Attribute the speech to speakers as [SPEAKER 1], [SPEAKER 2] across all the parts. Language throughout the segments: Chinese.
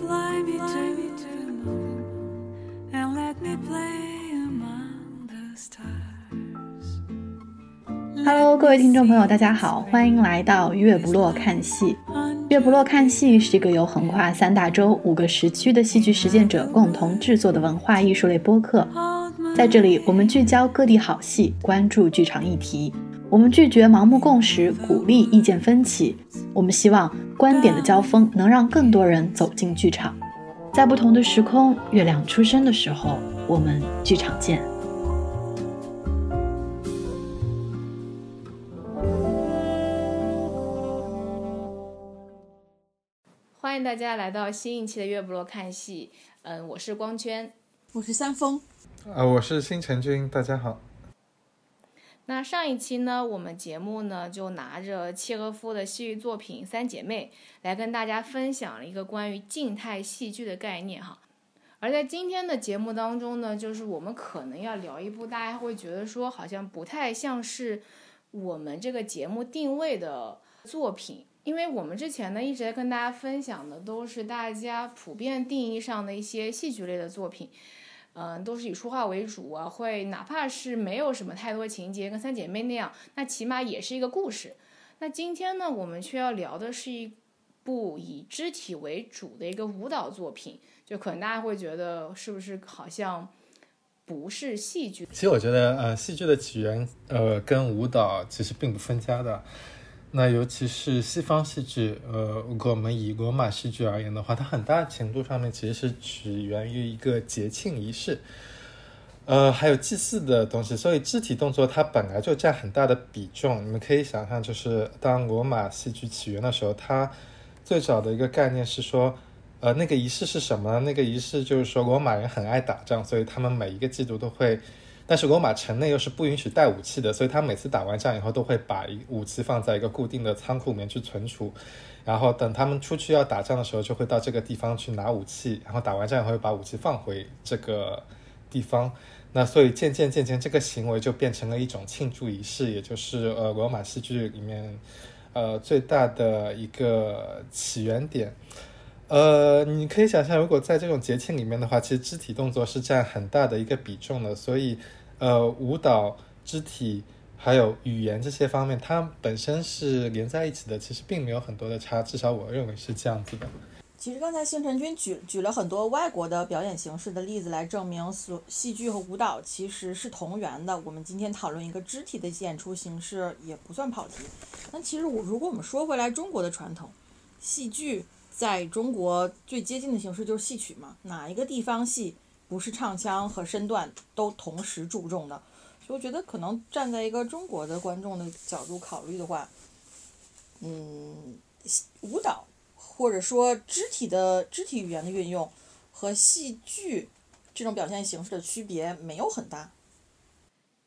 [SPEAKER 1] Fly me to the moon and let me play among the stars.
[SPEAKER 2] Hello，各位听众朋友，大家好，欢迎来到月不落看戏。月不落看戏是一个由横跨三大洲、五个时区的戏剧实践者共同制作的文化艺术类播客。在这里，我们聚焦各地好戏，关注剧场议题。我们拒绝盲目共识，鼓励意见分歧。我们希望观点的交锋能让更多人走进剧场。在不同的时空，月亮出生的时候，我们剧场见。
[SPEAKER 3] 欢迎大家来到新一期的月不落看戏。嗯，我是光圈。
[SPEAKER 4] 我是三丰，
[SPEAKER 5] 啊，我是新成军，大家好。
[SPEAKER 3] 那上一期呢，我们节目呢就拿着契诃夫的戏剧作品《三姐妹》来跟大家分享了一个关于静态戏剧的概念哈。而在今天的节目当中呢，就是我们可能要聊一部大家会觉得说好像不太像是我们这个节目定位的作品，因为我们之前呢一直在跟大家分享的都是大家普遍定义上的一些戏剧类的作品。嗯，都是以说话为主啊，会哪怕是没有什么太多情节，跟三姐妹那样，那起码也是一个故事。那今天呢，我们却要聊的是一部以肢体为主的一个舞蹈作品，就可能大家会觉得是不是好像不是戏剧？
[SPEAKER 5] 其实我觉得，呃，戏剧的起源，呃，跟舞蹈其实并不分家的。那尤其是西方戏剧，呃，我们以罗马戏剧而言的话，它很大程度上面其实是起源于一个节庆仪式，呃，还有祭祀的东西，所以肢体动作它本来就占很大的比重。你们可以想象，就是当罗马戏剧起源的时候，它最早的一个概念是说，呃，那个仪式是什么？那个仪式就是说，罗马人很爱打仗，所以他们每一个季度都会。但是罗马城内又是不允许带武器的，所以他每次打完仗以后都会把武器放在一个固定的仓库里面去存储，然后等他们出去要打仗的时候，就会到这个地方去拿武器，然后打完仗以后又把武器放回这个地方。那所以渐渐渐渐，这个行为就变成了一种庆祝仪式，也就是呃罗马戏剧里面呃最大的一个起源点。呃，你可以想象，如果在这种节庆里面的话，其实肢体动作是占很大的一个比重的，所以。呃，舞蹈、肢体还有语言这些方面，它本身是连在一起的，其实并没有很多的差，至少我认为是这样子的。
[SPEAKER 4] 其实刚才星辰君举举了很多外国的表演形式的例子来证明，所戏剧和舞蹈其实是同源的。我们今天讨论一个肢体的演出形式也不算跑题。那其实我如果我们说回来，中国的传统戏剧在中国最接近的形式就是戏曲嘛，哪一个地方戏？不是唱腔和身段都同时注重的，所以我觉得可能站在一个中国的观众的角度考虑的话，嗯，舞蹈或者说肢体的肢体语言的运用和戏剧这种表现形式的区别没有很大。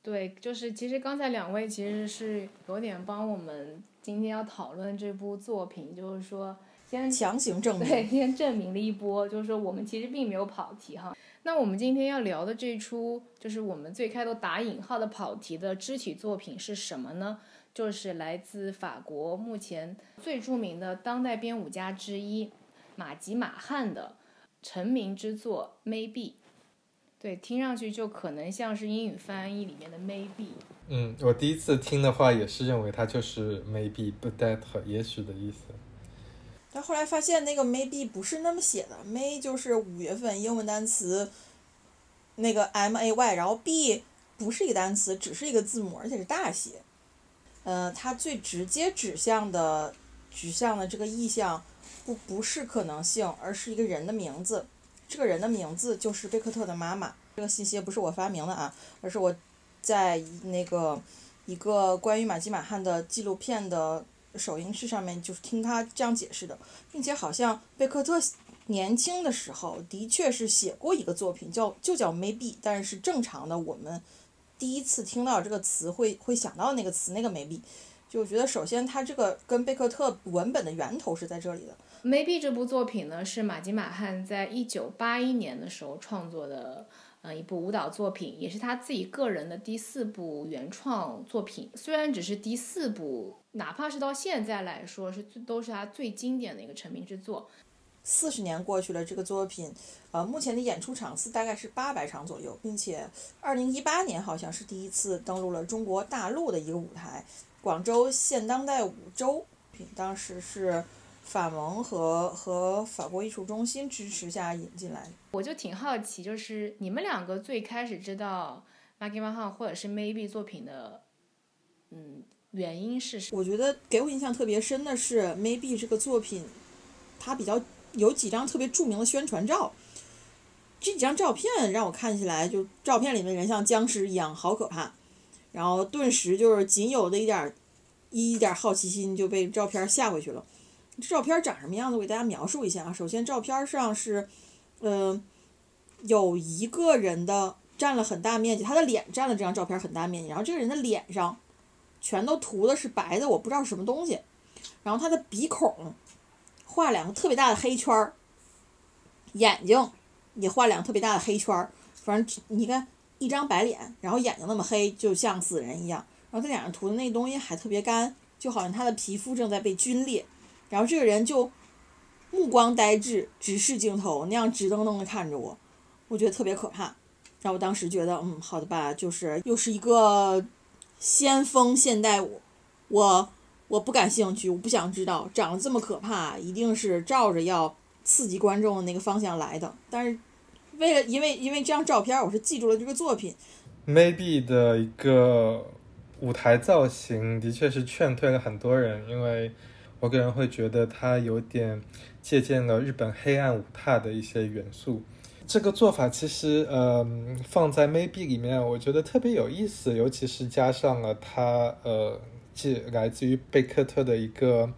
[SPEAKER 3] 对，就是其实刚才两位其实是有点帮我们今天要讨论这部作品，就是说先
[SPEAKER 4] 强行证明，
[SPEAKER 3] 对，先证明了一波，就是说我们其实并没有跑题哈。那我们今天要聊的这出，就是我们最开头打引号的跑题的肢体作品是什么呢？就是来自法国目前最著名的当代编舞家之一马吉马汉的成名之作《Maybe》。对，听上去就可能像是英语翻译里面的 Maybe。
[SPEAKER 5] 嗯，我第一次听的话也是认为它就是 Maybe，不带也许的意思。
[SPEAKER 4] 但后来发现那个 maybe 不是那么写的，may 就是五月份英文单词，那个 m a y，然后 b 不是一个单词，只是一个字母，而且是大写。呃，它最直接指向的指向的这个意象，不不是可能性，而是一个人的名字。这个人的名字就是贝克特的妈妈。这个信息不是我发明的啊，而是我在那个一个关于马基马汉的纪录片的。首映式上面就是听他这样解释的，并且好像贝克特年轻的时候的确是写过一个作品叫就叫 Maybe，但是正常的我们第一次听到这个词会会想到那个词那个 Maybe，就觉得首先他这个跟贝克特文本的源头是在这里的。
[SPEAKER 3] Maybe 这部作品呢是马吉马汉在一九八一年的时候创作的。呃，一部舞蹈作品，也是他自己个人的第四部原创作品。虽然只是第四部，哪怕是到现在来说，是都是他最经典的一个成名之作。
[SPEAKER 4] 四十年过去了，这个作品，呃，目前的演出场次大概是八百场左右，并且二零一八年好像是第一次登陆了中国大陆的一个舞台——广州现当代舞周。当时是法盟和和法国艺术中心支持下引进来。
[SPEAKER 3] 我就挺好奇，就是你们两个最开始知道 Maggie m a h a 或者是 Maybe 作品的，嗯，原因是什么？
[SPEAKER 4] 我觉得给我印象特别深的是 Maybe 这个作品，它比较有几张特别著名的宣传照。这几张照片让我看起来，就照片里面人像僵尸一样，好可怕。然后顿时就是仅有的一点一点好奇心就被照片吓回去了。这照片长什么样子？我给大家描述一下啊。首先，照片上是，呃，有一个人的占了很大面积，他的脸占了这张照片很大面积。然后这个人的脸上全都涂的是白的，我不知道什么东西。然后他的鼻孔画两个特别大的黑圈儿，眼睛。也画两个特别大的黑圈儿，反正你看一张白脸，然后眼睛那么黑，就像死人一样。然后他脸上涂的那东西还特别干，就好像他的皮肤正在被皲裂。然后这个人就目光呆滞，直视镜头，那样直瞪瞪的看着我，我觉得特别可怕。然后我当时觉得，嗯，好的吧，就是又是一个先锋现代舞，我我不感兴趣，我不想知道，长得这么可怕，一定是照着要。刺激观众的那个方向来的，但是为了因为因为这张照片，我是记住了这个作品。
[SPEAKER 5] Maybe 的一个舞台造型的确是劝退了很多人，因为我个人会觉得它有点借鉴了日本黑暗舞踏的一些元素。这个做法其实呃放在 Maybe 里面，我觉得特别有意思，尤其是加上了它呃，既来自于贝克特的一个。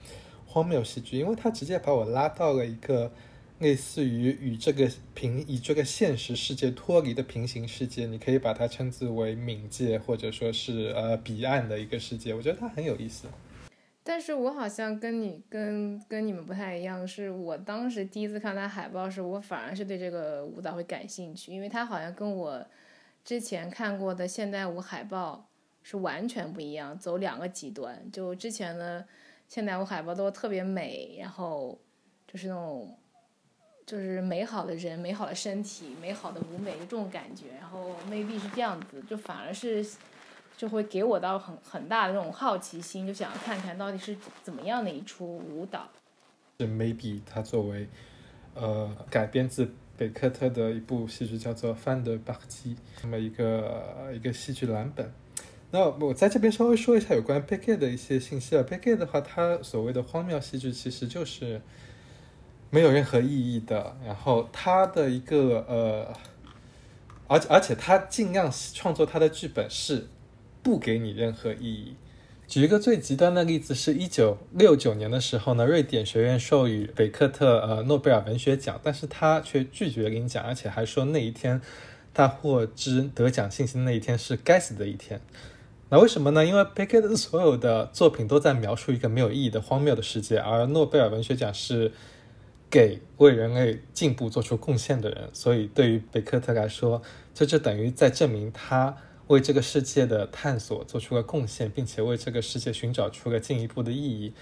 [SPEAKER 5] 荒谬戏剧，因为它直接把我拉到了一个类似于与这个平以这个现实世界脱离的平行世界，你可以把它称之为冥界，或者说是呃彼岸的一个世界。我觉得它很有意思。
[SPEAKER 3] 但是我好像跟你跟跟你们不太一样，是我当时第一次看他海报时，我反而是对这个舞蹈会感兴趣，因为它好像跟我之前看过的现代舞海报是完全不一样，走两个极端。就之前的。现代舞海报都特别美，然后就是那种，就是美好的人、美好的身体、美好的舞美，这种感觉。然后 maybe 是这样子，就反而是就会给我到很很大的那种好奇心，就想要看看到底是怎么样的一出舞蹈。
[SPEAKER 5] 是 maybe 它作为呃改编自北科特的一部戏剧，叫做《范德巴基》，这么一个一个戏剧蓝本。那我在这边稍微说一下有关 b e g a y 的一些信息啊。b e g a y 的话，它所谓的荒谬戏剧其实就是没有任何意义的。然后它的一个呃，而且而且它尽量创作它的剧本是不给你任何意义。举一个最极端的例子，是一九六九年的时候呢，瑞典学院授予北克特呃诺贝尔文学奖，但是他却拒绝领奖，而且还说那一天他获知得奖信息那一天是该死的一天。那为什么呢？因为贝克的所有的作品都在描述一个没有意义的荒谬的世界，而诺贝尔文学奖是给为人类进步做出贡献的人，所以对于贝克特来说，这就等于在证明他为这个世界的探索做出了贡献，并且为这个世界寻找出了进一步的意义。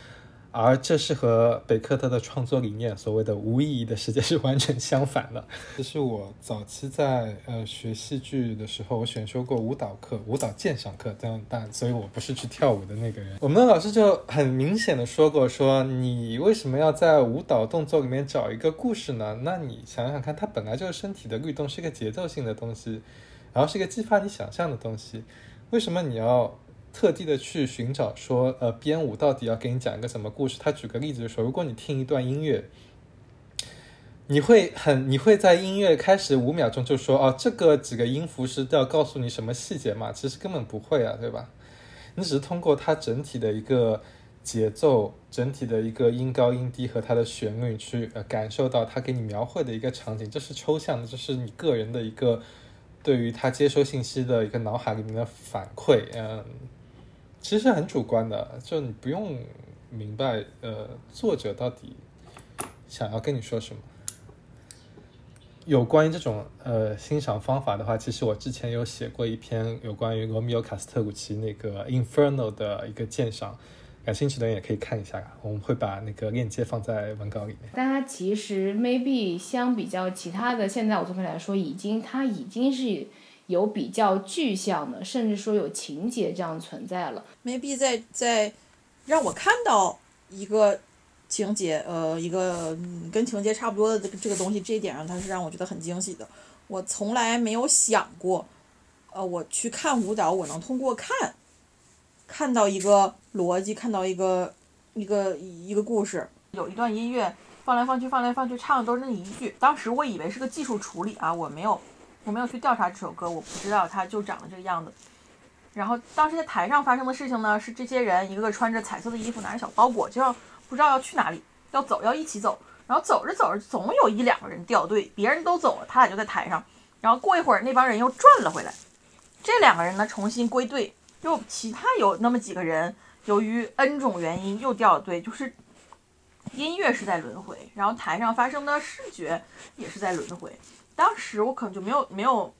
[SPEAKER 5] 而这是和北克特的创作理念所谓的无意义的世界是完全相反的。这是我早期在呃学戏剧的时候，我选修过舞蹈课、舞蹈鉴赏课，但但所以我不是去跳舞的那个人。我们的老师就很明显的说过，说你为什么要在舞蹈动作里面找一个故事呢？那你想想看，它本来就是身体的律动，是一个节奏性的东西，然后是一个激发你想象的东西，为什么你要？特地的去寻找说，呃，编舞到底要给你讲一个什么故事？他举个例子就说，如果你听一段音乐，你会很，你会在音乐开始五秒钟就说，哦，这个几个音符是要告诉你什么细节嘛？其实根本不会啊，对吧？你只是通过它整体的一个节奏、整体的一个音高音低和它的旋律去呃感受到它给你描绘的一个场景，这是抽象的，这是你个人的一个对于他接收信息的一个脑海里面的反馈，嗯。其实很主观的，就你不用明白，呃，作者到底想要跟你说什么。有关于这种呃欣赏方法的话，其实我之前有写过一篇有关于罗密欧卡斯特古奇那个《Inferno》的一个鉴赏，感兴趣的人也可以看一下，我们会把那个链接放在文稿里面。
[SPEAKER 3] 但它其实 maybe 相比较其他的现在我作品来说，已经它已经是有比较具象的，甚至说有情节这样存在了。
[SPEAKER 4] maybe 在在让我看到一个情节，呃，一个、嗯、跟情节差不多的这个这个东西，这一点上它是让我觉得很惊喜的。我从来没有想过，呃，我去看舞蹈，我能通过看看到一个逻辑，看到一个一个一个故事。有一段音乐放来放去，放来放去，唱的都是那一句。当时我以为是个技术处理啊，我没有我没有去调查这首歌，我不知道它就长得这个样子。然后当时在台上发生的事情呢，是这些人一个个穿着彩色的衣服，拿着小包裹，就要不知道要去哪里，要走，要一起走。然后走着走着，总有一两个人掉队，别人都走了，他俩就在台上。然后过一会儿，那帮人又转了回来，这两个人呢重新归队，又其他有那么几个人，由于 N 种原因又掉了队，就是音乐是在轮回，然后台上发生的视觉也是在轮回。当时我可能就没有没有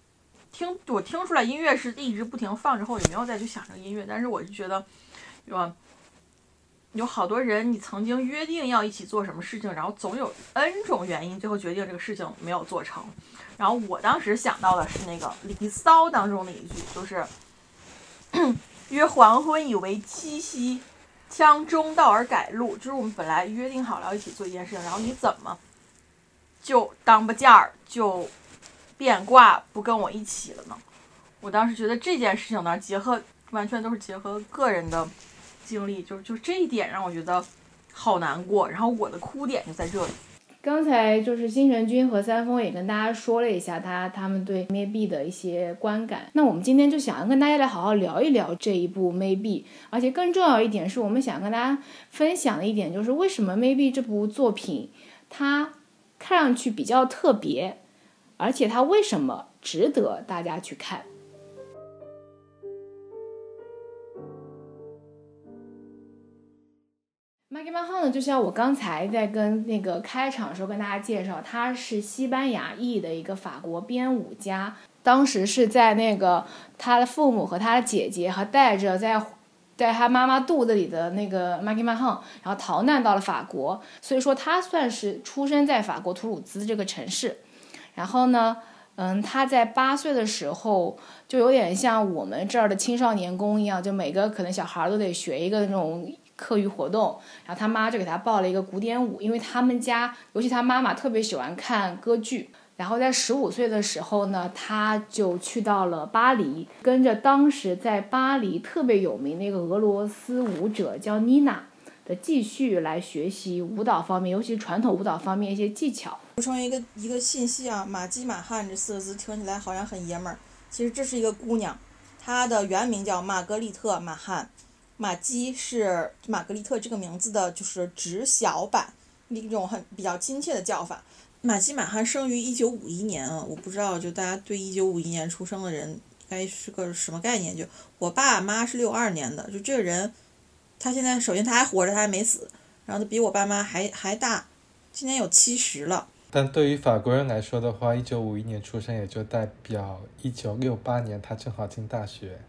[SPEAKER 4] 听，我听出来音乐是一直不停放之后，也没有再去想这个音乐，但是我是觉得，对吧？有好多人，你曾经约定要一起做什么事情，然后总有 N 种原因，最后决定这个事情没有做成。然后我当时想到的是那个《离骚》当中的一句，就是“ 约黄昏以为七夕，将中道而改路”，就是我们本来约定好了要一起做一件事情，然后你怎么就当不架儿，就变卦不跟我一起了呢？我当时觉得这件事情呢，结合完全都是结合个人的经历，就是就这一点让我觉得好难过。然后我的哭点就在这里。
[SPEAKER 3] 刚才就是金神君和三丰也跟大家说了一下他他们对 Maybe 的一些观感。那我们今天就想要跟大家来好好聊一聊这一部 Maybe，而且更重要一点是我们想跟大家分享的一点就是为什么 Maybe 这部作品它看上去比较特别，而且它为什么值得大家去看。Maggie m a h a 呢，就像我刚才在跟那个开场的时候跟大家介绍，他是西班牙裔的一个法国编舞家，当时是在那个他的父母和他的姐姐和带着在在他妈妈肚子里的那个 Maggie m a h a 然后逃难到了法国，所以说他算是出生在法国图鲁兹这个城市。然后呢，嗯，他在八岁的时候就有点像我们这儿的青少年宫一样，就每个可能小孩都得学一个那种。课余活动，然后他妈就给他报了一个古典舞，因为他们家，尤其他妈妈特别喜欢看歌剧。然后在十五岁的时候呢，他就去到了巴黎，跟着当时在巴黎特别有名的一个俄罗斯舞者叫妮娜的继续来学习舞蹈方面，尤其传统舞蹈方面一些技巧。
[SPEAKER 4] 补充一个一个信息啊，马基马汉这四个字听起来好像很爷们儿，其实这是一个姑娘，她的原名叫玛格丽特马汉。玛姬是玛格丽特这个名字的，就是直小版，一种很比较亲切的叫法。玛姬马汉生于一九五一年啊，我不知道就大家对一九五一年出生的人该是个什么概念？就我爸妈是六二年的，就这个人，他现在首先他还活着，他还没死，然后他比我爸妈还还大，今年有七十了。
[SPEAKER 5] 但对于法国人来说的话，一九五一年出生也就代表一九六八年他正好进大学。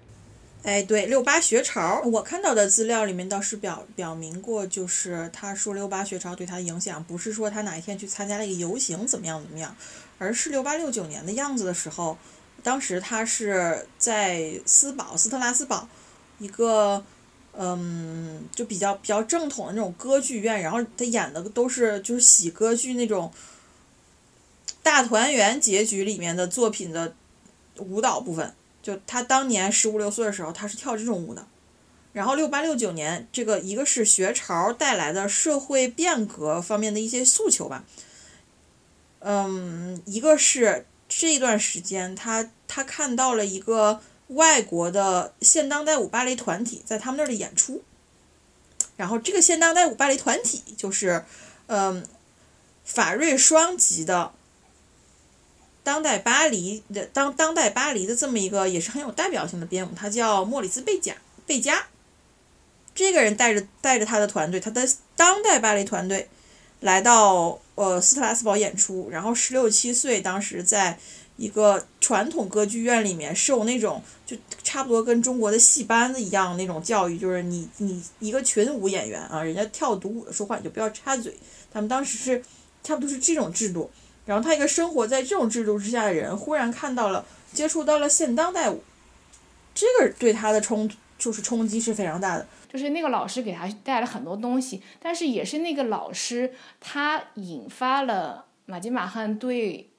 [SPEAKER 4] 哎，对，六八学潮，我看到的资料里面倒是表表明过，就是他说六八学潮对他的影响，不是说他哪一天去参加了一个游行怎么样怎么样，而是六八六九年的样子的时候，当时他是在斯堡斯特拉斯堡一个嗯，就比较比较正统的那种歌剧院，然后他演的都是就是喜歌剧那种大团圆结局里面的作品的舞蹈部分。就他当年十五六岁的时候，他是跳这种舞的。然后六八六九年，这个一个是学潮带来的社会变革方面的一些诉求吧，嗯，一个是这段时间他他看到了一个外国的现当代舞芭蕾团体在他们那儿的演出，然后这个现当代舞芭蕾团体就是嗯法瑞双极的。当代巴黎的当当代巴黎的这么一个也是很有代表性的编舞，他叫莫里斯贝贾贝加。这个人带着带着他的团队，他的当代芭蕾团队来到呃斯特拉斯堡演出，然后十六七岁，当时在一个传统歌剧院里面受那种就差不多跟中国的戏班子一样那种教育，就是你你一个群舞演员啊，人家跳独舞的说话你就不要插嘴。他们当时是差不多是这种制度。然后他一个生活在这种制度之下的人，忽然看到了接触到了现当代舞，这个对他的冲就是冲击是非常大的。
[SPEAKER 3] 就是那个老师给他带了很多东西，但是也是那个老师他引发了马吉马汉对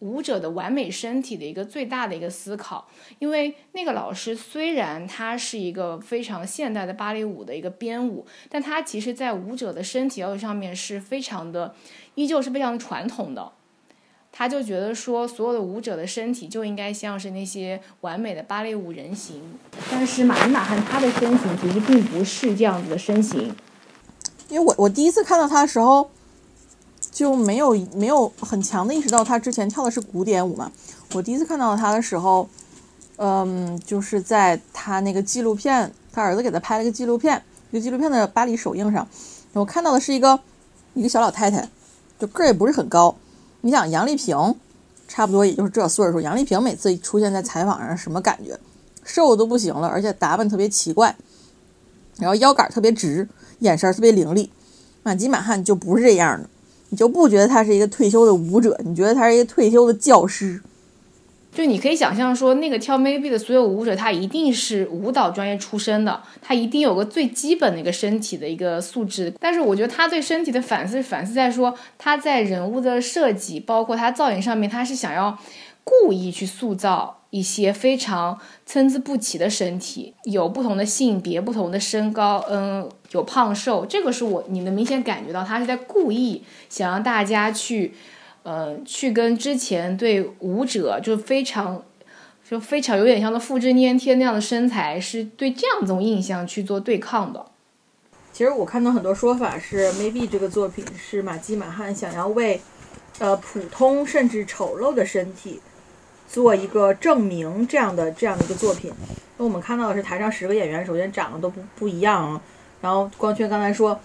[SPEAKER 3] 舞者的完美身体的一个最大的一个思考。因为那个老师虽然他是一个非常现代的芭蕾舞的一个编舞，但他其实在舞者的身体要求上面是非常的。依旧是非常传统的，他就觉得说，所有的舞者的身体就应该像是那些完美的芭蕾舞人形。但是马尼马汉他的身形其实并不是这样子的身形。
[SPEAKER 4] 因为我我第一次看到他的时候，就没有没有很强的意识到他之前跳的是古典舞嘛。我第一次看到他的时候，嗯，就是在他那个纪录片，他儿子给他拍了个纪录片，一个纪录片的巴黎首映上，我看到的是一个一个小老太太。就个儿也不是很高，你想杨丽萍，差不多也就是这岁数。杨丽萍每次出现在采访上，什么感觉？瘦的都不行了，而且打扮特别奇怪，然后腰杆特别直，眼神特别凌厉。满吉满汉就不是这样的，你就不觉得他是一个退休的舞者，你觉得他是一个退休的教师。
[SPEAKER 3] 就你可以想象说，那个跳 Maybe 的所有舞者，他一定是舞蹈专业出身的，他一定有个最基本的一个身体的一个素质。但是我觉得他对身体的反思，反思在说他在人物的设计，包括他造型上面，他是想要故意去塑造一些非常参差不齐的身体，有不同的性别、不同的身高，嗯，有胖瘦，这个是我你能明显感觉到他是在故意想让大家去。呃，去跟之前对舞者就非常，就非常有点像的复制粘贴那样的身材，是对这样一种印象去做对抗的。
[SPEAKER 4] 其实我看到很多说法是，maybe 这个作品是马基马汉想要为，呃，普通甚至丑陋的身体做一个证明，这样的这样的一个作品。那我们看到的是台上十个演员，首先长得都不不一样啊。然后光圈刚才说。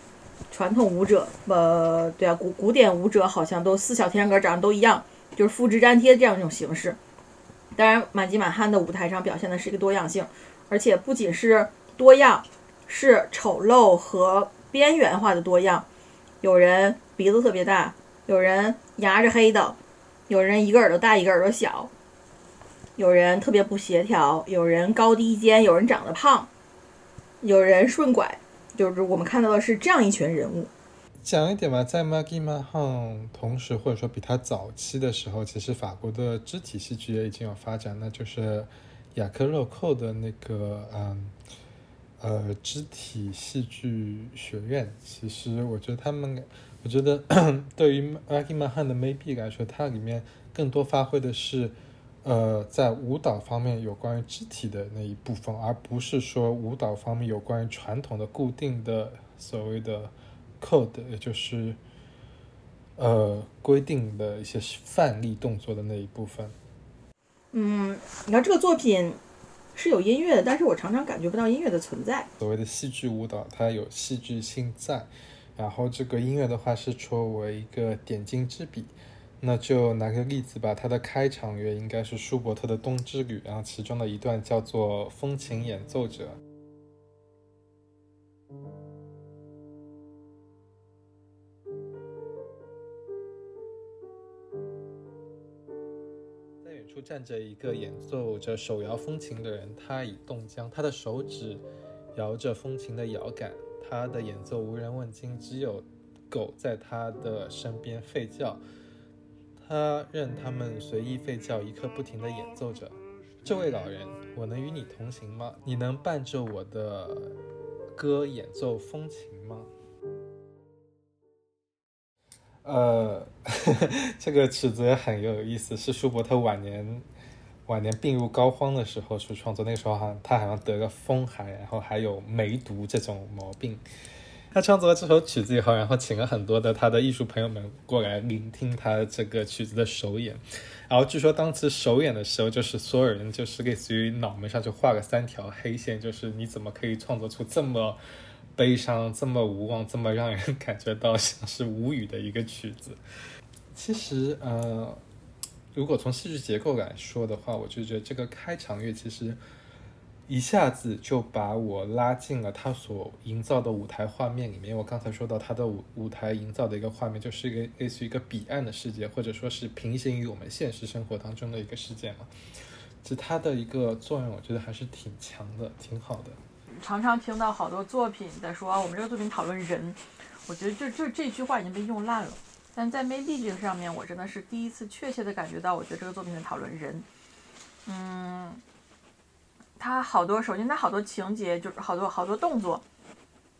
[SPEAKER 4] 传统舞者，呃，对啊，古古典舞者好像都四小天鹅长得都一样，就是复制粘贴这样一种形式。当然，满吉满汉的舞台上表现的是一个多样性，而且不仅是多样，是丑陋和边缘化的多样。有人鼻子特别大，有人牙是黑的，有人一个耳朵大一个耳朵小，有人特别不协调，有人高低肩，有人长得胖，有人顺拐。就是我们看到的是这样一群人物。
[SPEAKER 5] 讲一点吧，在 Maggie Mahon 同时，或者说比他早期的时候，其实法国的肢体戏剧也已经有发展，那就是雅克洛寇的那个嗯呃肢体戏剧学院。其实我觉得他们，我觉得 对于 Maggie Mahon 的 Maybe 来说，它里面更多发挥的是。呃，在舞蹈方面有关于肢体的那一部分，而不是说舞蹈方面有关于传统的固定的所谓的 code，也就是呃规定的一些范例动作的那一部分。
[SPEAKER 4] 嗯，你看这个作品是有音乐的，但是我常常感觉不到音乐的存在。
[SPEAKER 5] 所谓的戏剧舞蹈，它有戏剧性在，然后这个音乐的话是作为一个点睛之笔。那就拿个例子吧，它的开场乐应该是舒伯特的《冬之旅》，然后其中的一段叫做《风琴演奏者》。在远处站着一个演奏着手摇风琴的人，他已冻僵，他的手指摇着风琴的摇杆，他的演奏无人问津，只有狗在他的身边吠叫。他任他们随意吠叫，一刻不停地演奏着。这位老人，我能与你同行吗？你能伴着我的歌演奏风琴吗？呃，这个曲子也很有意思，是舒伯特晚年晚年病入膏肓的时候去创作。那时候好像他好像得了风寒，然后还有梅毒这种毛病。他创作了这首曲子以后，然后请了很多的他的艺术朋友们过来聆听他这个曲子的首演。然后据说当时首演的时候，就是所有人就是类似于脑门上就画了三条黑线，就是你怎么可以创作出这么悲伤、这么无望、这么让人感觉到像是无语的一个曲子？其实，呃，如果从戏剧结构来说的话，我就觉得这个开场乐其实一下子就把我拉进了他所营造的舞台画面里面。我刚才说到他的舞舞台营造的一个画面，就是一个类似于一个彼岸的世界，或者说是平行于我们现实生活当中的一个世界嘛。其实它的一个作用，我觉得还是挺强的，挺好的。
[SPEAKER 6] 常常听到好多作品在说啊，我们这个作品讨论人，我觉得就就这句话已经被用烂了。但在 Maybe 这个上面，我真的是第一次确切的感觉到，我觉得这个作品在讨论人。嗯，他好多，首先他好多情节就是好多好多动作，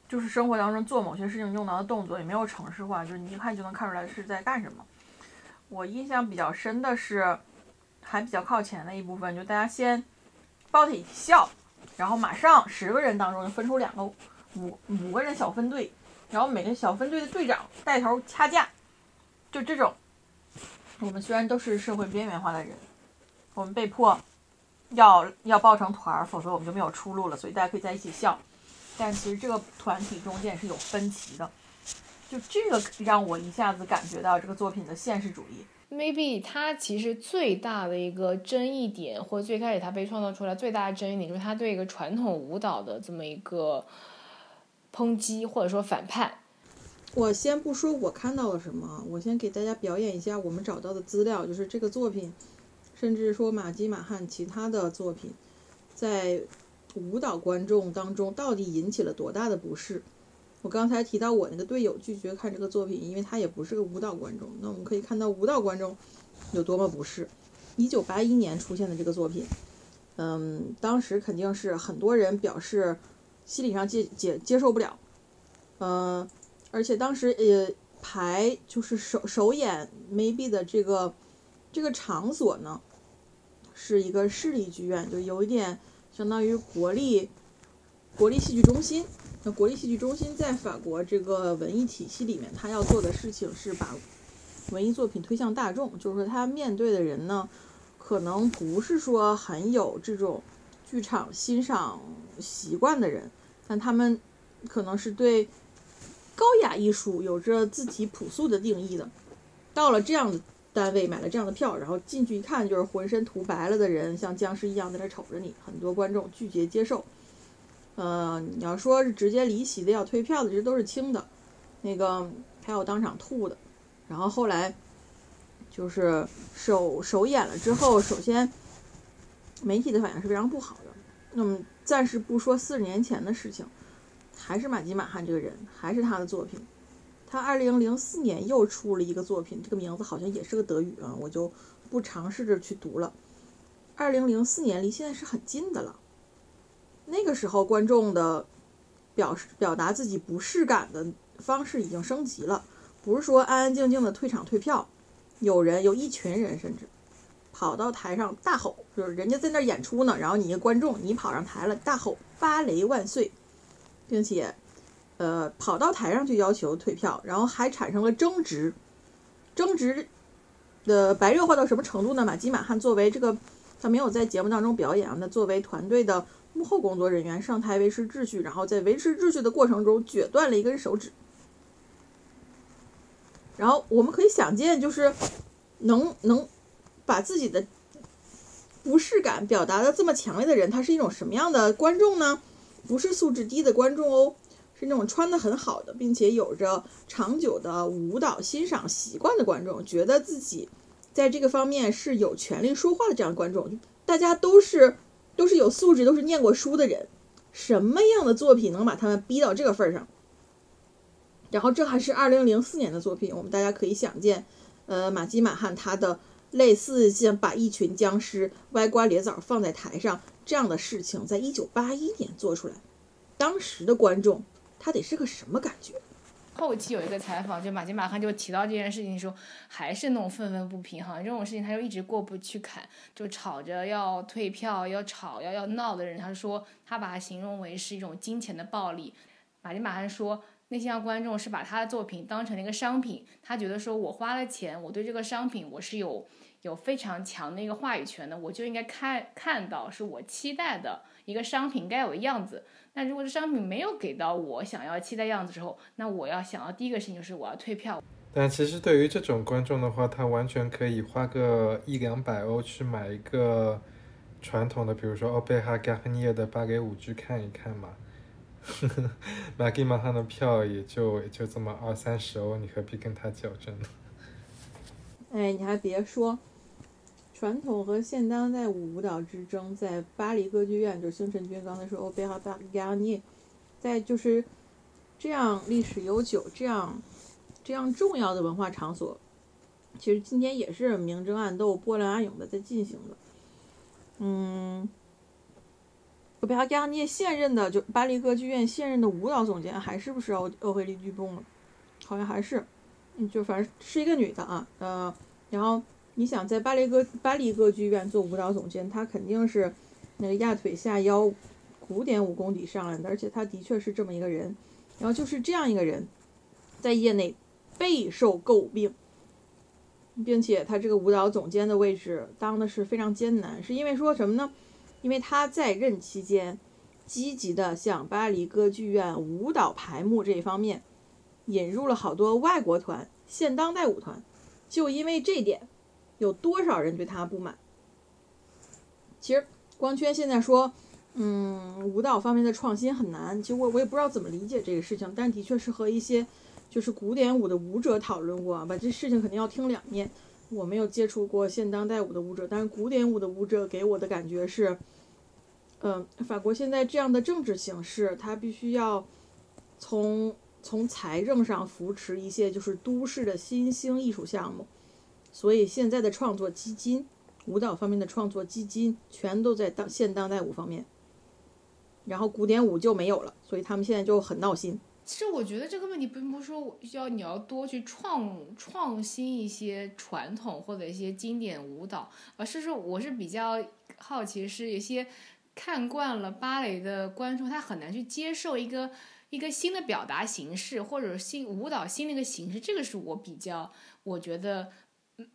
[SPEAKER 6] 就是生活当中做某些事情用到的动作，也没有程式化，就是你一看就能看出来是在干什么。我印象比较深的是，还比较靠前的一部分，就大家先抱在一起笑，然后马上十个人当中就分出两个五五个人小分队，然后每个小分队的队长带头掐架。就这种，我们虽然都是社会边缘化的人，我们被迫要要抱成团儿，否则我们就没有出路了。所以大家可以在一起笑，但其实这个团体中间是有分歧的。就这个让我一下子感觉到这个作品的现实主义。
[SPEAKER 3] Maybe 它其实最大的一个争议点，或最开始它被创造出来最大的争议点，就是它对一个传统舞蹈的这么一个抨击或者说反叛。
[SPEAKER 4] 我先不说我看到了什么，我先给大家表演一下我们找到的资料，就是这个作品，甚至说马基马汉其他的作品，在舞蹈观众当中到底引起了多大的不适。我刚才提到我那个队友拒绝看这个作品，因为他也不是个舞蹈观众。那我们可以看到舞蹈观众有多么不适。一九八一年出现的这个作品，嗯，当时肯定是很多人表示心理上接接接受不了，嗯。而且当时呃排就是首首演 maybe 的这个这个场所呢，是一个市立剧院，就有一点相当于国立国立戏剧中心。那国立戏剧中心在法国这个文艺体系里面，他要做的事情是把文艺作品推向大众，就是说他面对的人呢，可能不是说很有这种剧场欣赏习惯的人，但他们可能是对。高雅艺术有着自己朴素的定义的，到了这样的单位买了这样的票，然后进去一看，就是浑身涂白了的人，像僵尸一样在那瞅着你。很多观众拒绝接受。呃，你要说是直接离席的要退票的，这都是轻的。那个还有当场吐的。然后后来就是首首演了之后，首先媒体的反应是非常不好的。那么暂时不说四十年前的事情。还是马吉马汉这个人，还是他的作品。他二零零四年又出了一个作品，这个名字好像也是个德语啊，我就不尝试着去读了。二零零四年离现在是很近的了。那个时候观众的表示表达自己不适感的方式已经升级了，不是说安安静静的退场退票，有人有一群人甚至跑到台上大吼，就是人家在那演出呢，然后你一个观众你跑上台了大吼芭蕾万岁。并且，呃，跑到台上去要求退票，然后还产生了争执，争执的白热化到什么程度呢？马基马汉作为这个，他没有在节目当中表演啊，那作为团队的幕后工作人员上台维持秩序，然后在维持秩序的过程中撅断了一根手指，然后我们可以想见，就是能能把自己的不适感表达的这么强烈的人，他是一种什么样的观众呢？不是素质低的观众哦，是那种穿的很好的，并且有着长久的舞蹈欣赏习惯的观众，觉得自己在这个方面是有权利说话的这样的观众。大家都是都是有素质，都是念过书的人，什么样的作品能把他们逼到这个份上？然后这还是二零零四年的作品，我们大家可以想见，呃，马基马汉他的类似像把一群僵尸歪瓜裂枣放在台上。这样的事情在一九八一年做出来，当时的观众他得是个什么感觉？
[SPEAKER 3] 后期有一个采访，就马吉马汉就提到这件事情，的时候还是那种愤愤不平哈，这种事情他就一直过不去坎，就吵着要退票、要吵、要要闹的人，他说他把它形容为是一种金钱的暴力。马吉马汉说那些观众是把他的作品当成了一个商品，他觉得说我花了钱，我对这个商品我是有。有非常强的一个话语权的，我就应该看看到是我期待的一个商品该有的样子。那如果这商品没有给到我想要期待样子之后，那我要想要第一个事情就是我要退票。
[SPEAKER 5] 但其实对于这种观众的话，他完全可以花个一两百欧去买一个传统的，比如说奥贝哈加亨涅的芭蕾舞剧看一看嘛。马给马上的票也就也就这么二三十欧，你何必跟他较真呢？
[SPEAKER 6] 哎，你还别说，传统和现当代舞舞蹈之争，在巴黎歌剧院，就是星辰君刚才说欧贝哈巴加尼，在就是这样历史悠久、这样这样重要的文化场所，其实今天也是明争暗斗、波澜暗涌的在进行的。嗯，欧贝哈加尼现任的就巴黎歌剧院现任的舞蹈总监还是不是欧欧惠丽·居崩了？好像还是。嗯，就反正是一个女的啊，呃，然后你想在巴黎歌巴黎歌剧院做舞蹈总监，他肯定是那个压腿下腰，古典舞功底上来的，而且他的确是这么一个人，然后就是这样一个人，在业内备受诟病，并且他这个舞蹈总监的位置当的是非常艰难，是因为说什么呢？因为他在任期间积极的向巴黎歌剧院舞蹈排目这一方面。引入了好多外国团、现当代舞团，就因为这点，有多少人对他不满？其实光圈现在说，嗯，舞蹈方面的创新很难。其实我我也不知道怎么理解这个事情，但的确是和一些就是古典舞的舞者讨论过吧。这事情肯定要听两面。我没有接触过现当代舞的舞者，但是古典舞的舞者给我的感觉是，嗯，法国现在这样的政治形势，它必须要从。从财政上扶持一些就是都市的新兴艺术项目，所以现在的创作基金，舞蹈方面的创作基金全都在当现当代舞方面，然后古典舞就没有了，所以他们现在就很闹心。
[SPEAKER 3] 其实我觉得这个问题并不是说要你要多去创创新一些传统或者一些经典舞蹈，而是说我是比较好奇，是有些看惯了芭蕾的观众，他很难去接受一个。一个新的表达形式，或者新舞蹈新的一个形式，这个是我比较我觉得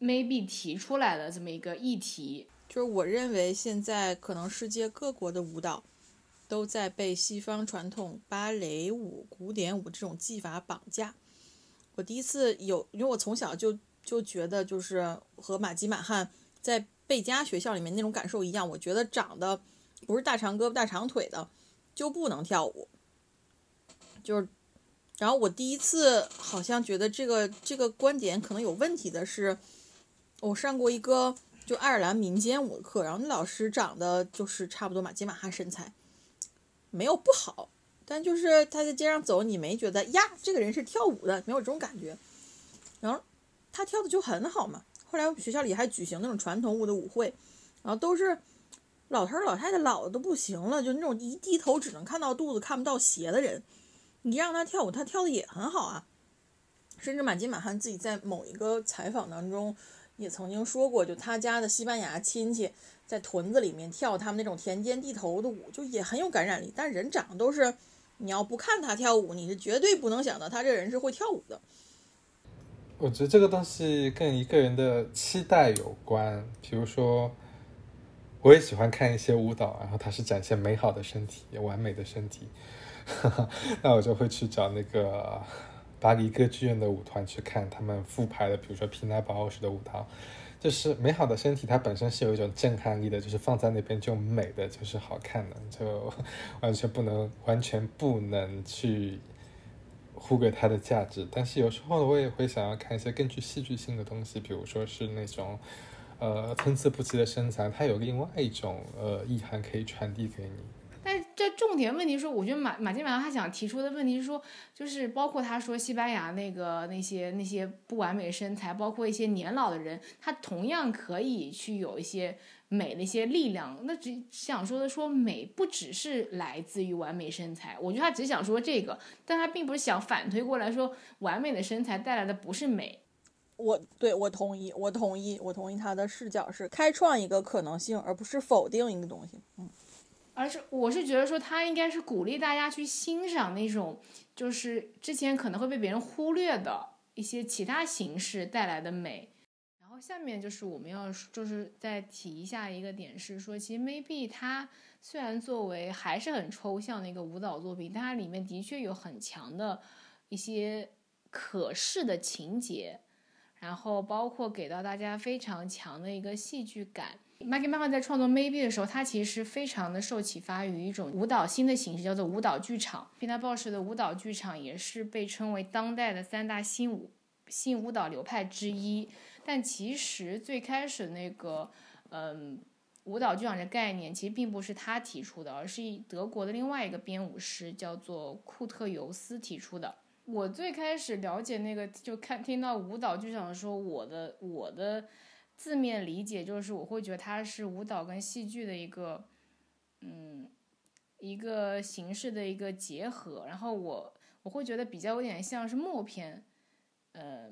[SPEAKER 3] maybe 提出来的这么一个议题。
[SPEAKER 4] 就是我认为现在可能世界各国的舞蹈都在被西方传统芭蕾舞、古典舞这种技法绑架。我第一次有，因为我从小就就觉得就是和马吉马汉在贝加学校里面那种感受一样，我觉得长得不是大长胳膊大长腿的就不能跳舞。就是，然后我第一次好像觉得这个这个观点可能有问题的是，我上过一个就爱尔兰民间舞的课，然后那老师长得就是差不多马吉马哈身材，没有不好，但就是他在街上走，你没觉得呀，这个人是跳舞的，没有这种感觉。然后他跳的就很好嘛。后来学校里还举行那种传统舞的舞会，然后都是老头老太太老的都不行了，就那种一低头只能看到肚子看不到鞋的人。你让他跳舞，他跳的也很好啊。甚至马金马汉自己在某一个采访当中也曾经说过，就他家的西班牙亲戚在屯子里面跳他们那种田间地头的舞，就也很有感染力。但人长都是，你要不看他跳舞，你是绝对不能想到他这人是会跳舞的。
[SPEAKER 5] 我觉得这个东西跟一个人的期待有关。比如说，我也喜欢看一些舞蹈，然后他是展现美好的身体，完美的身体。那我就会去找那个巴黎歌剧院的舞团去看他们复排的，比如说皮纳保奥式的舞蹈，就是美好的身体，它本身是有一种震撼力的，就是放在那边就美的，就是好看的，就完全不能完全不能去忽略它的价值。但是有时候我也会想要看一些更具戏剧性的东西，比如说是那种呃参差不齐的身材，它有另外一种呃意涵可以传递给你。
[SPEAKER 3] 这重点问题是，我觉得马马金马他想提出的问题是说，就是包括他说西班牙那个那些那些不完美身材，包括一些年老的人，他同样可以去有一些美的一些力量。那只想说的说，美不只是来自于完美身材。我觉得他只想说这个，但他并不是想反推过来说，完美的身材带来的不是美。
[SPEAKER 4] 我对我同意，我同意，我同意他的视角是开创一个可能性，而不是否定一个东西。嗯。
[SPEAKER 3] 而是我是觉得说，他应该是鼓励大家去欣赏那种，就是之前可能会被别人忽略的一些其他形式带来的美。然后下面就是我们要就是再提一下一个点是说，其实 maybe 它虽然作为还是很抽象的一个舞蹈作品，但它里面的确有很强的一些。可视的情节，然后包括给到大家非常强的一个戏剧感。Maggie 漫画在创作 Maybe 的时候，她其实非常的受启发于一种舞蹈新的形式，叫做舞蹈剧场。皮塔鲍什的舞蹈剧场也是被称为当代的三大新舞新舞蹈流派之一。但其实最开始那个，嗯，舞蹈剧场的概念其实并不是他提出的，而是德国的另外一个编舞师叫做库特尤斯提出的。我最开始了解那个，就看听到舞蹈剧场的时候，我的我的。字面理解就是，我会觉得它是舞蹈跟戏剧的一个，嗯，一个形式的一个结合。然后我我会觉得比较有点像是默片，呃，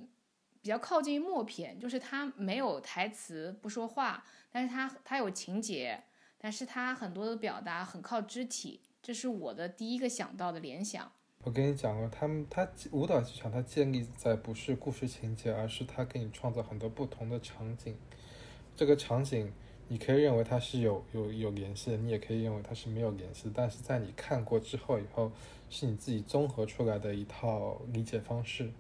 [SPEAKER 3] 比较靠近默片，就是它没有台词不说话，但是它它有情节，但是它很多的表达很靠肢体，这是我的第一个想到的联想。
[SPEAKER 5] 我跟你讲过，他们他舞蹈剧场，它建立在不是故事情节，而是他给你创造很多不同的场景。这个场景，你可以认为它是有有有联系的，你也可以认为它是没有联系。但是在你看过之后以后，是你自己综合出来的一套理解方式。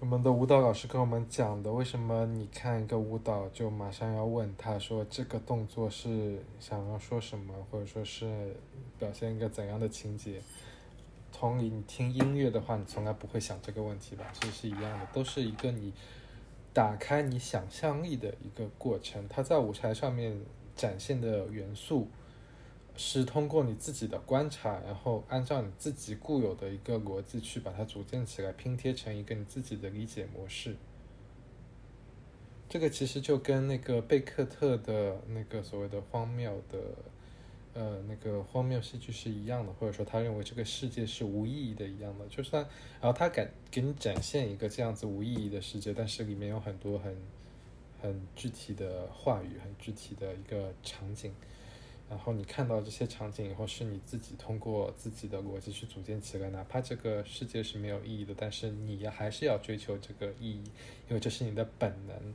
[SPEAKER 5] 我们的舞蹈老师跟我们讲的，为什么你看一个舞蹈就马上要问他说这个动作是想要说什么，或者说是表现一个怎样的情节？同理，你听音乐的话，你从来不会想这个问题吧？其实是一样的，都是一个你打开你想象力的一个过程。它在舞台上面展现的元素，是通过你自己的观察，然后按照你自己固有的一个逻辑去把它组建起来，拼贴成一个你自己的理解模式。这个其实就跟那个贝克特的那个所谓的荒谬的。呃，那个荒谬戏剧是一样的，或者说他认为这个世界是无意义的一样的，就算，然后他敢给你展现一个这样子无意义的世界，但是里面有很多很很具体的话语，很具体的一个场景，然后你看到这些场景以后，是你自己通过自己的逻辑去组建起来，哪怕这个世界是没有意义的，但是你还是要追求这个意义，因为这是你的本能，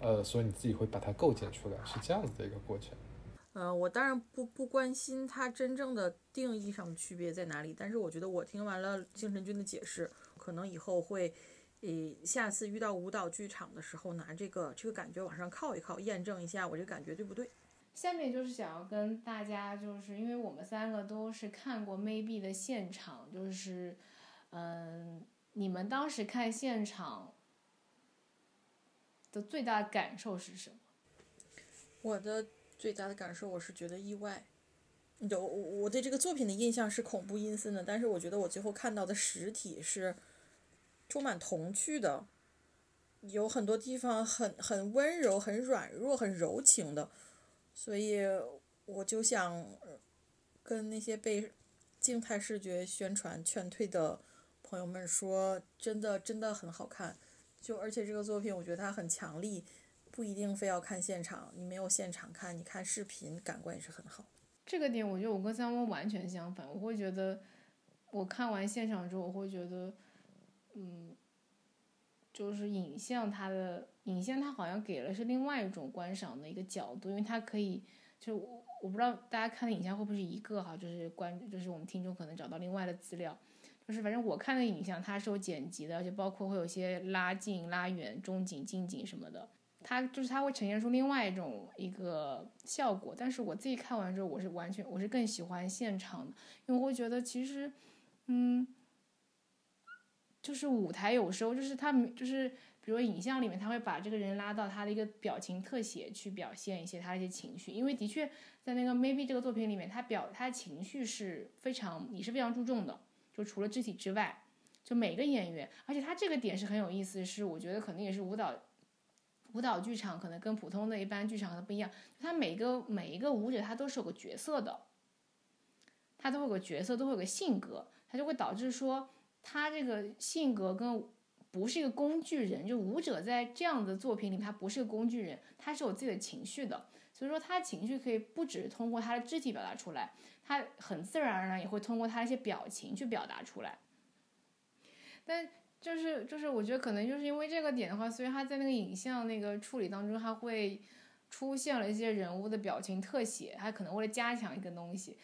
[SPEAKER 5] 呃，所以你自己会把它构建出来，是这样子的一个过程。
[SPEAKER 6] 嗯，我当然不不关心它真正的定义上的区别在哪里，但是我觉得我听完了星辰君的解释，可能以后会，呃，下次遇到舞蹈剧场的时候，拿这个这个感觉往上靠一靠，验证一下我这感觉对不对。
[SPEAKER 3] 下面就是想要跟大家，就是因为我们三个都是看过 Maybe 的现场，就是，嗯，你们当时看现场的最大感受是什么？
[SPEAKER 6] 我的。最大的感受，我是觉得意外。有我我对这个作品的印象是恐怖阴森的，但是我觉得我最后看到的实体是充满童趣的，有很多地方很很温柔、很软弱、很柔情的，所以我就想跟那些被静态视觉宣传劝退的朋友们说，真的真的很好看。就而且这个作品，我觉得它很强力。不一定非要看现场，你没有现场看，你看视频感官也是很好。
[SPEAKER 3] 这个点我觉得我跟三翁完全相反，我会觉得我看完现场之后，我会觉得，嗯，就是影像它的影像它好像给了是另外一种观赏的一个角度，因为它可以就我我不知道大家看的影像会不会是一个哈，就是观就是我们听众可能找到另外的资料，就是反正我看的影像它是有剪辑的，而且包括会有些拉近、拉远、中景、近景什么的。它就是它会呈现出另外一种一个效果，但是我自己看完之后，我是完全我是更喜欢现场的，因为我会觉得其实，嗯，就是舞台有时候就是他就是比如影像里面他会把这个人拉到他的一个表情特写去表现一些他的一些情绪，因为的确在那个 Maybe 这个作品里面，他表他情绪是非常你是非常注重的，就除了肢体之外，就每个演员，而且他这个点是很有意思，是我觉得可能也是舞蹈。舞蹈剧场可能跟普通的一般剧场可能不一样，他每个每一个舞者他都是有个角色的，他都会有个角色，都会有个性格，他就会导致说他这个性格跟不是一个工具人，就舞者在这样的作品里，他不是个工具人，他是有自己的情绪的，所以说他情绪可以不只是通过他的肢体表达出来，他很自然而然也会通过他一些表情去表达出来，但。就是就是，我觉得可能就是因为这个点的话，所以他在那个影像那个处理当中，他会出现了一些人物的表情特写，他可能为了加强一个东西。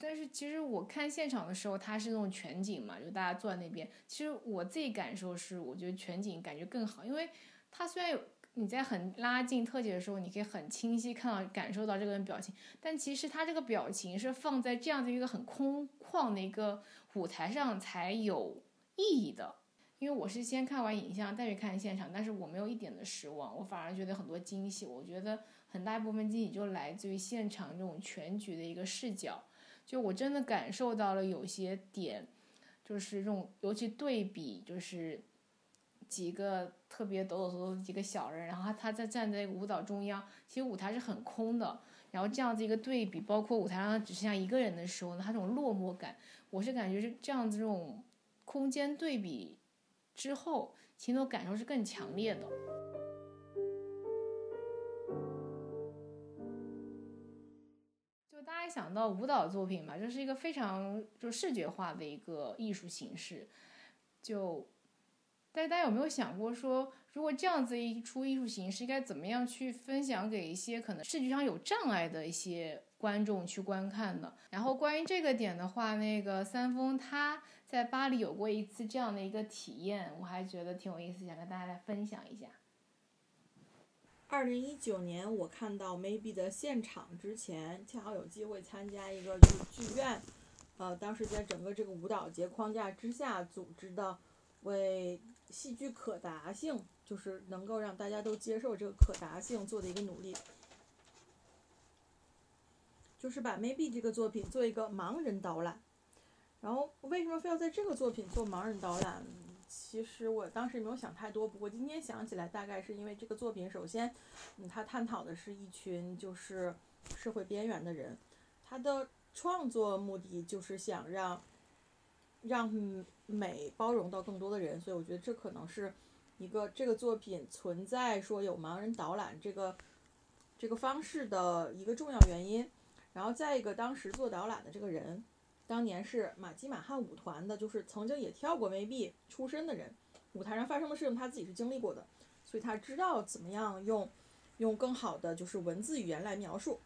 [SPEAKER 3] 但是其实我看现场的时候，它是那种全景嘛，就大家坐在那边。其实我自己感受是，我觉得全景感觉更好，因为它虽然有你在很拉近特写的时候，你可以很清晰看到、感受到这个人表情，但其实他这个表情是放在这样的一个很空旷的一个舞台上才有意义的。因为我是先看完影像再去看现场，但是我没有一点的失望，我反而觉得很多惊喜。我觉得很大一部分惊喜就来自于现场这种全局的一个视角。就我真的感受到了有些点，就是这种尤其对比，就是几个特别抖抖嗦嗦的几个小人，然后他他在站在舞蹈中央，其实舞台是很空的，然后这样子一个对比，包括舞台上只剩下一个人的时候呢，他这种落寞感，我是感觉是这样子这种空间对比之后，其实那种感受是更强烈的。就大家想到舞蹈作品嘛，这是一个非常就视觉化的一个艺术形式。就，但是大家有没有想过说，如果这样子一出艺术形式，该怎么样去分享给一些可能视觉上有障碍的一些观众去观看的？然后关于这个点的话，那个三丰他在巴黎有过一次这样的一个体验，我还觉得挺有意思，想跟大家来分享一下。
[SPEAKER 4] 二零一九年，我看到 Maybe 的现场之前，恰好有机会参加一个就是剧院，呃，当时在整个这个舞蹈节框架之下组织的，为戏剧可达性，就是能够让大家都接受这个可达性做的一个努力，就是把 Maybe 这个作品做一个盲人导览。然后为什么非要在这个作品做盲人导览？其实我当时没有想太多，不过今天想起来，大概是因为这个作品，首先，嗯，它探讨的是一群就是社会边缘的人，他的创作目的就是想让让美包容到更多的人，所以我觉得这可能是一个这个作品存在说有盲人导览这个这个方式的一个重要原因。然后再一个，当时做导览的这个人。当年是马基马汉舞团的，就是曾经也跳过 maybe 出身的人，舞台上发生的事情他自己是经历过的，所以他知道怎么样用用更好的就是文字语言来描述。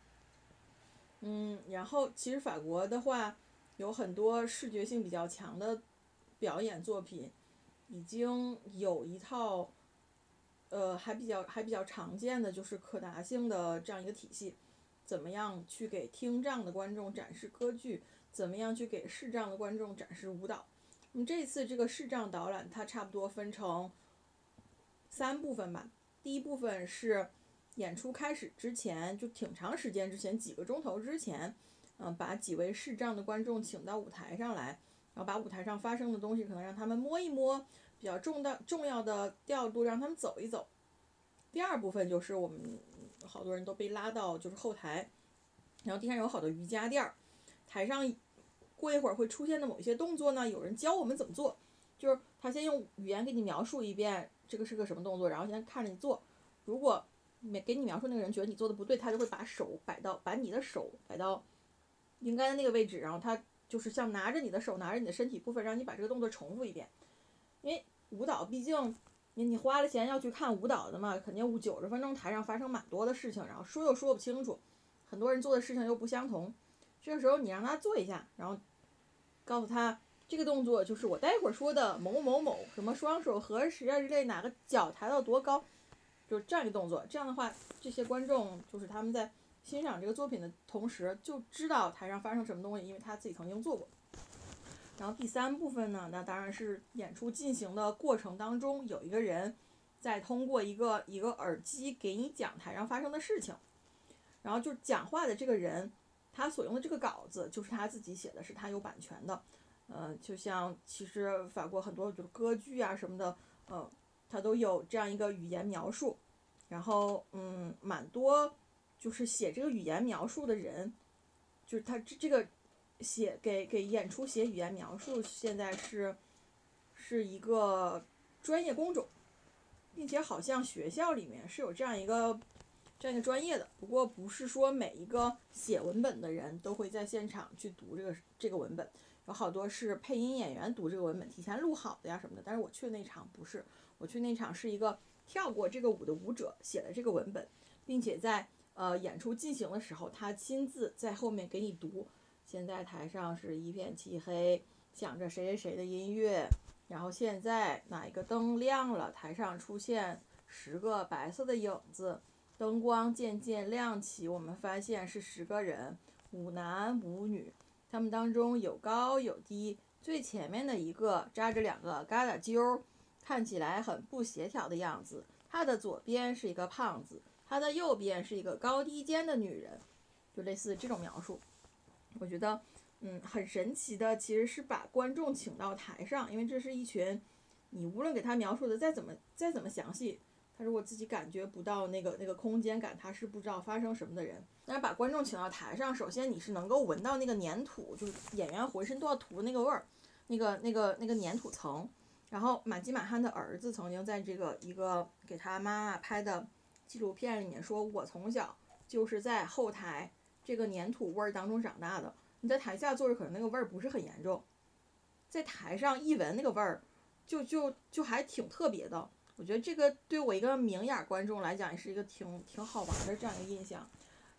[SPEAKER 4] 嗯，然后其实法国的话有很多视觉性比较强的表演作品，已经有一套呃还比较还比较常见的就是可达性的这样一个体系，怎么样去给听障的观众展示歌剧。怎么样去给视障的观众展示舞蹈？那么这次这个视障导览，它差不多分成三部分吧。第一部分是演出开始之前，就挺长时间之前，几个钟头之前，嗯，把几位视障的观众请到舞台上来，然后把舞台上发生的东西可能让他们摸一摸，比较重的重要的调度让他们走一走。第二部分就是我们好多人都被拉到就是后台，然后地上有好多瑜伽垫儿。台上过一会儿会出现的某一些动作呢，有人教我们怎么做，就是他先用语言给你描述一遍这个是个什么动作，然后先看着你做。如果没给你描述那个人觉得你做的不对，他就会把手摆到把你的手摆到应该的那个位置，然后他就是像拿着你的手，拿着你的身体部分，让你把这个动作重复一遍。因为舞蹈毕竟你你花了钱要去看舞蹈的嘛，肯定九十分钟台上发生蛮多的事情，然后说又说不清楚，很多人做的事情又不相同。这个时候你让他做一下，然后告诉他这个动作就是我待会儿说的某某某，什么双手合十啊之类，哪个脚抬到多高，就是这样一个动作。这样的话，这些观众就是他们在欣赏这个作品的同时，就知道台上发生什么东西，因为他自己曾经做过。然后第三部分呢，那当然是演出进行的过程当中，有一个人在通过一个一个耳机给你讲台上发生的事情，然后就讲话的这个人。他所用的这个稿子就是他自己写的，是他有版权的，呃，就像其实法国很多就是歌剧啊什么的，呃，他都有这样一个语言描述，然后嗯，蛮多就是写这个语言描述的人，就是他这这个写给给演出写语言描述，现在是是一个专业工种，并且好像学校里面是有这样一个。这样一个专业的，不过不是说每一个写文本的人都会在现场去读这个这个文本，有好多是配音演员读这个文本，提前录好的呀什么的。但是我去那场不是，我去那场是一个跳过这个舞的舞者写的这个文本，并且在呃演出进行的时候，他亲自在后面给你读，现在台上是一片漆黑，响着谁谁谁的音乐。然后现在哪一个灯亮了，台上出现十个白色的影子，灯光渐渐亮起，我们发现是十个人，五男五女，他们当中有高有低，最前面的一个扎着两个疙瘩揪，看起来很不协调的样子。他的左边是一个胖子，他的右边是一个高低肩的女人，就类似这种描述。我觉得，嗯，很神奇的，其实是把观众请到台上，因为这是一群，你无论给他描述的再怎么再怎么详细，他如果自己感觉不到那个那个空间感，他是不知道发生什么的人。但是把观众请到台上，首先你是能够闻到那个粘土，就是演员浑身都要涂那个味儿，那个那个那个粘土层。然后满吉满汉的儿子曾经在这个一个给他妈妈拍的纪录片里面说，我从小就是在后台这个粘土味儿当中长大的。你在台下坐着，可能那个味儿不是很严重，在台上一闻那个味儿，就就就还挺特别的。我觉得这个对我一个明眼观众来讲，也是一个挺挺好玩的这样一个印象。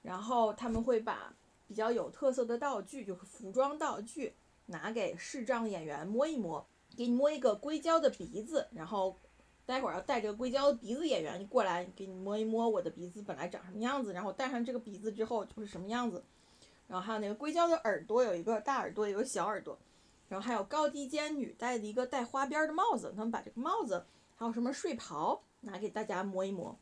[SPEAKER 4] 然后他们会把比较有特色的道具，就是服装道具，拿给视障演员摸一摸。给你摸一个硅胶的鼻子，然后待会儿要带这个硅胶的鼻子演员过来给你摸一摸我的鼻子本来长什么样子，然后戴上这个鼻子之后就是什么样子。然后还有那个硅胶的耳朵，有一个大耳朵，有个小耳朵。然后还有高低肩女戴的一个带花边的帽子，他们把这个帽子还有什么睡袍拿给大家摸一摸。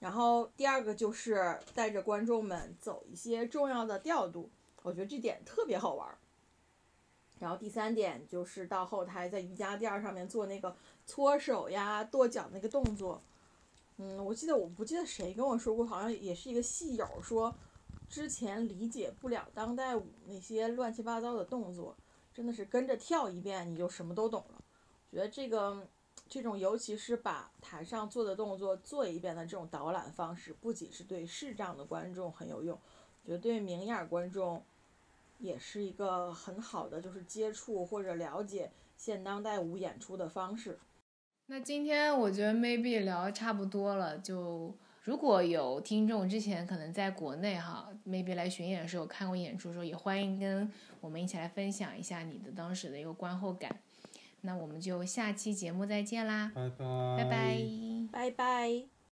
[SPEAKER 4] 然后第二个就是带着观众们走一些重要的调度，我觉得这点特别好玩儿。然后第三点就是到后台在瑜伽垫上面做那个搓手呀、跺脚那个动作。嗯，我记得我不记得谁跟我说过，好像也是一个戏友说，之前理解不了当代舞那些乱七八糟的动作，真的是跟着跳一遍你就什么都懂了。觉得这个这种尤其是把台上做的动作做一遍的这种导览方式，不仅是对视障的观众很有用，觉得对明眼观众。也是一个很好的，就是接触或者了解现当代舞演出的方式。
[SPEAKER 3] 那今天我觉得 maybe 聊差不多了，就如果有听众之前可能在国内哈，maybe 来巡演的时候看过演出的时候，也欢迎跟我们一起来分享一下你的当时的一个观后感。那我们就下期节目再见啦，
[SPEAKER 5] 拜拜，
[SPEAKER 3] 拜拜，
[SPEAKER 4] 拜拜。